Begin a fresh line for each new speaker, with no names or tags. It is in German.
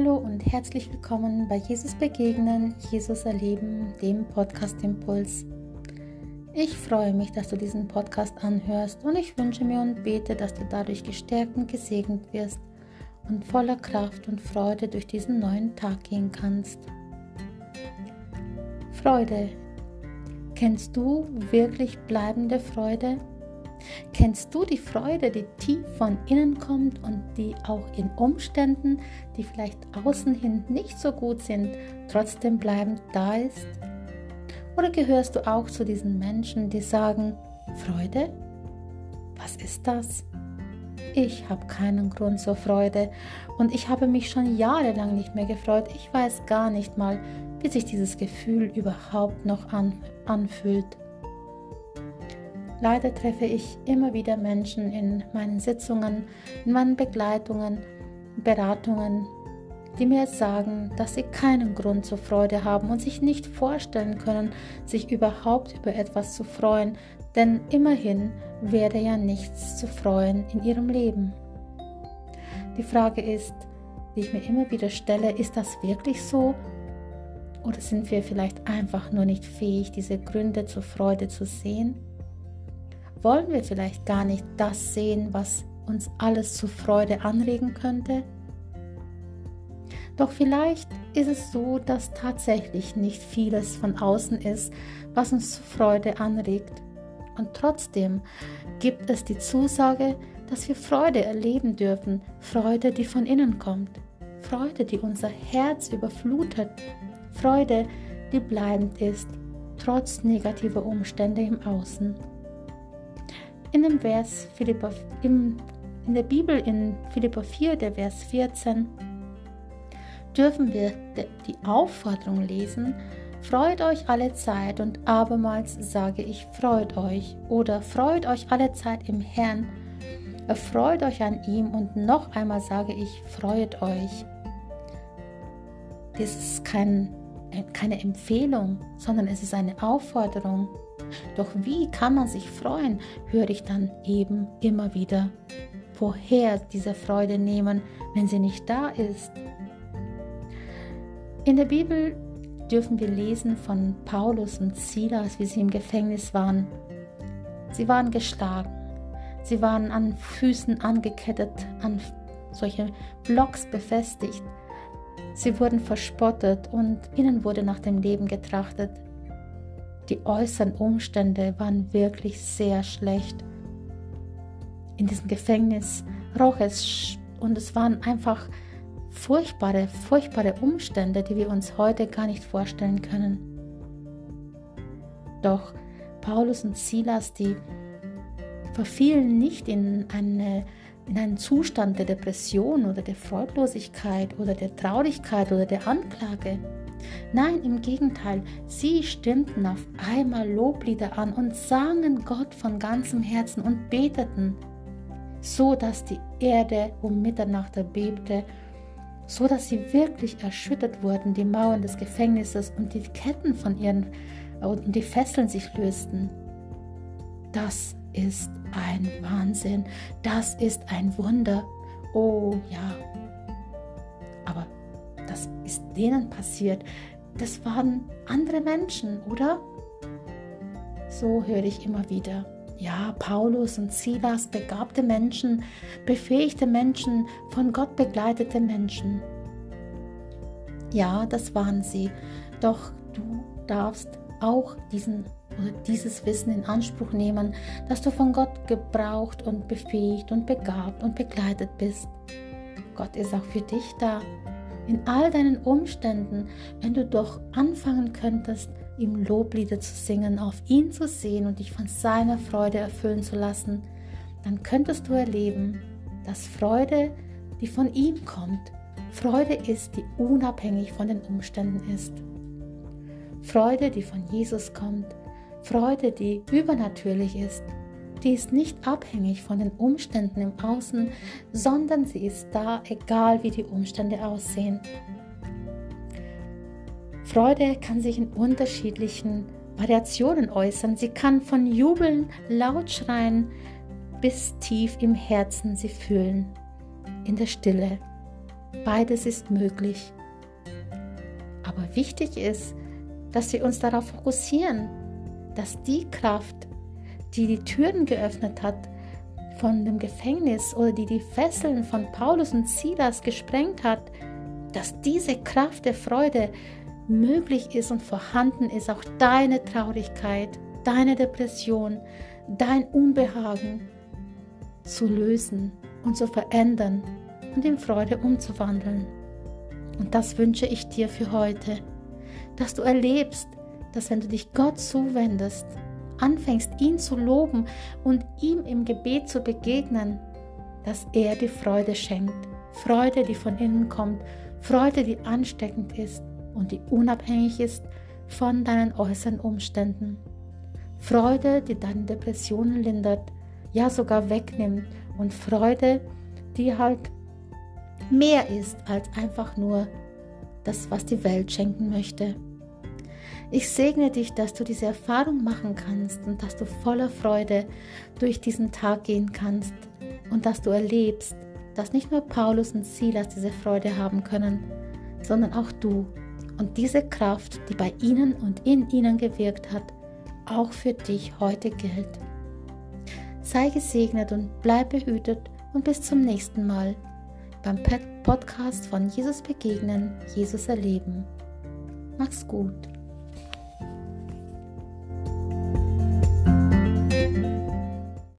Hallo und herzlich willkommen bei Jesus Begegnen, Jesus Erleben, dem Podcast Impuls. Ich freue mich, dass du diesen Podcast anhörst und ich wünsche mir und bete, dass du dadurch gestärkt und gesegnet wirst und voller Kraft und Freude durch diesen neuen Tag gehen kannst. Freude. Kennst du wirklich bleibende Freude? Kennst du die Freude, die tief von innen kommt und die auch in Umständen, die vielleicht außen hin nicht so gut sind, trotzdem bleibend da ist? Oder gehörst du auch zu diesen Menschen, die sagen, Freude? Was ist das? Ich habe keinen Grund zur Freude und ich habe mich schon jahrelang nicht mehr gefreut. Ich weiß gar nicht mal, wie sich dieses Gefühl überhaupt noch an, anfühlt. Leider treffe ich immer wieder Menschen in meinen Sitzungen, in meinen Begleitungen, Beratungen, die mir sagen, dass sie keinen Grund zur Freude haben und sich nicht vorstellen können, sich überhaupt über etwas zu freuen, denn immerhin wäre ja nichts zu freuen in ihrem Leben. Die Frage ist, die ich mir immer wieder stelle, ist das wirklich so? Oder sind wir vielleicht einfach nur nicht fähig, diese Gründe zur Freude zu sehen? Wollen wir vielleicht gar nicht das sehen, was uns alles zur Freude anregen könnte? Doch vielleicht ist es so, dass tatsächlich nicht vieles von außen ist, was uns zur Freude anregt. Und trotzdem gibt es die Zusage, dass wir Freude erleben dürfen, Freude, die von innen kommt, Freude, die unser Herz überflutet, Freude, die bleibend ist, trotz negativer Umstände im Außen in dem Vers Philippa, im, in der Bibel in Philippa 4, der Vers 14, dürfen wir die Aufforderung lesen, Freut euch alle Zeit und abermals sage ich, freut euch oder freut euch alle Zeit im Herrn, erfreut euch an ihm und noch einmal sage ich, freut euch. Das ist kein, keine Empfehlung, sondern es ist eine Aufforderung. Doch wie kann man sich freuen, höre ich dann eben immer wieder. Woher diese Freude nehmen, wenn sie nicht da ist? In der Bibel dürfen wir lesen von Paulus und Silas, wie sie im Gefängnis waren. Sie waren geschlagen, sie waren an Füßen angekettet, an solche Blocks befestigt. Sie wurden verspottet und ihnen wurde nach dem Leben getrachtet. Die äußeren Umstände waren wirklich sehr schlecht. In diesem Gefängnis roch es und es waren einfach furchtbare, furchtbare Umstände, die wir uns heute gar nicht vorstellen können. Doch Paulus und Silas, die verfielen nicht in, eine, in einen Zustand der Depression oder der Freudlosigkeit oder der Traurigkeit oder der Anklage. Nein, im Gegenteil, sie stimmten auf einmal Loblieder an und sangen Gott von ganzem Herzen und beteten, so dass die Erde um Mitternacht erbebte, so dass sie wirklich erschüttert wurden, die Mauern des Gefängnisses und die Ketten von ihren und die Fesseln sich lösten. Das ist ein Wahnsinn, das ist ein Wunder. Oh ja, aber das ist denen passiert. Das waren andere Menschen, oder? So höre ich immer wieder. Ja, Paulus und Silas, begabte Menschen, befähigte Menschen, von Gott begleitete Menschen. Ja, das waren sie. Doch du darfst auch diesen dieses Wissen in Anspruch nehmen, dass du von Gott gebraucht und befähigt und begabt und begleitet bist. Gott ist auch für dich da in all deinen Umständen, wenn du doch anfangen könntest, ihm Loblieder zu singen, auf ihn zu sehen und dich von seiner Freude erfüllen zu lassen, dann könntest du erleben, dass Freude, die von ihm kommt, Freude ist, die unabhängig von den Umständen ist. Freude, die von Jesus kommt, Freude, die übernatürlich ist, die ist nicht abhängig von den Umständen im Außen, sondern sie ist da, egal wie die Umstände aussehen. Freude kann sich in unterschiedlichen Variationen äußern. Sie kann von Jubeln, laut schreien, bis tief im Herzen sie fühlen, in der Stille. Beides ist möglich. Aber wichtig ist, dass wir uns darauf fokussieren, dass die Kraft, die die Türen geöffnet hat von dem Gefängnis oder die die Fesseln von Paulus und Silas gesprengt hat, dass diese Kraft der Freude möglich ist und vorhanden ist, auch deine Traurigkeit, deine Depression, dein Unbehagen zu lösen und zu verändern und in Freude umzuwandeln. Und das wünsche ich dir für heute, dass du erlebst, dass wenn du dich Gott zuwendest, anfängst, ihn zu loben und ihm im Gebet zu begegnen, dass er die Freude schenkt. Freude, die von innen kommt, Freude, die ansteckend ist und die unabhängig ist von deinen äußeren Umständen. Freude, die deine Depressionen lindert, ja sogar wegnimmt und Freude, die halt mehr ist als einfach nur das, was die Welt schenken möchte. Ich segne dich, dass du diese Erfahrung machen kannst und dass du voller Freude durch diesen Tag gehen kannst und dass du erlebst, dass nicht nur Paulus und Silas diese Freude haben können, sondern auch du und diese Kraft, die bei ihnen und in ihnen gewirkt hat, auch für dich heute gilt. Sei gesegnet und bleib behütet und bis zum nächsten Mal beim Podcast von Jesus begegnen, Jesus erleben. Mach's gut.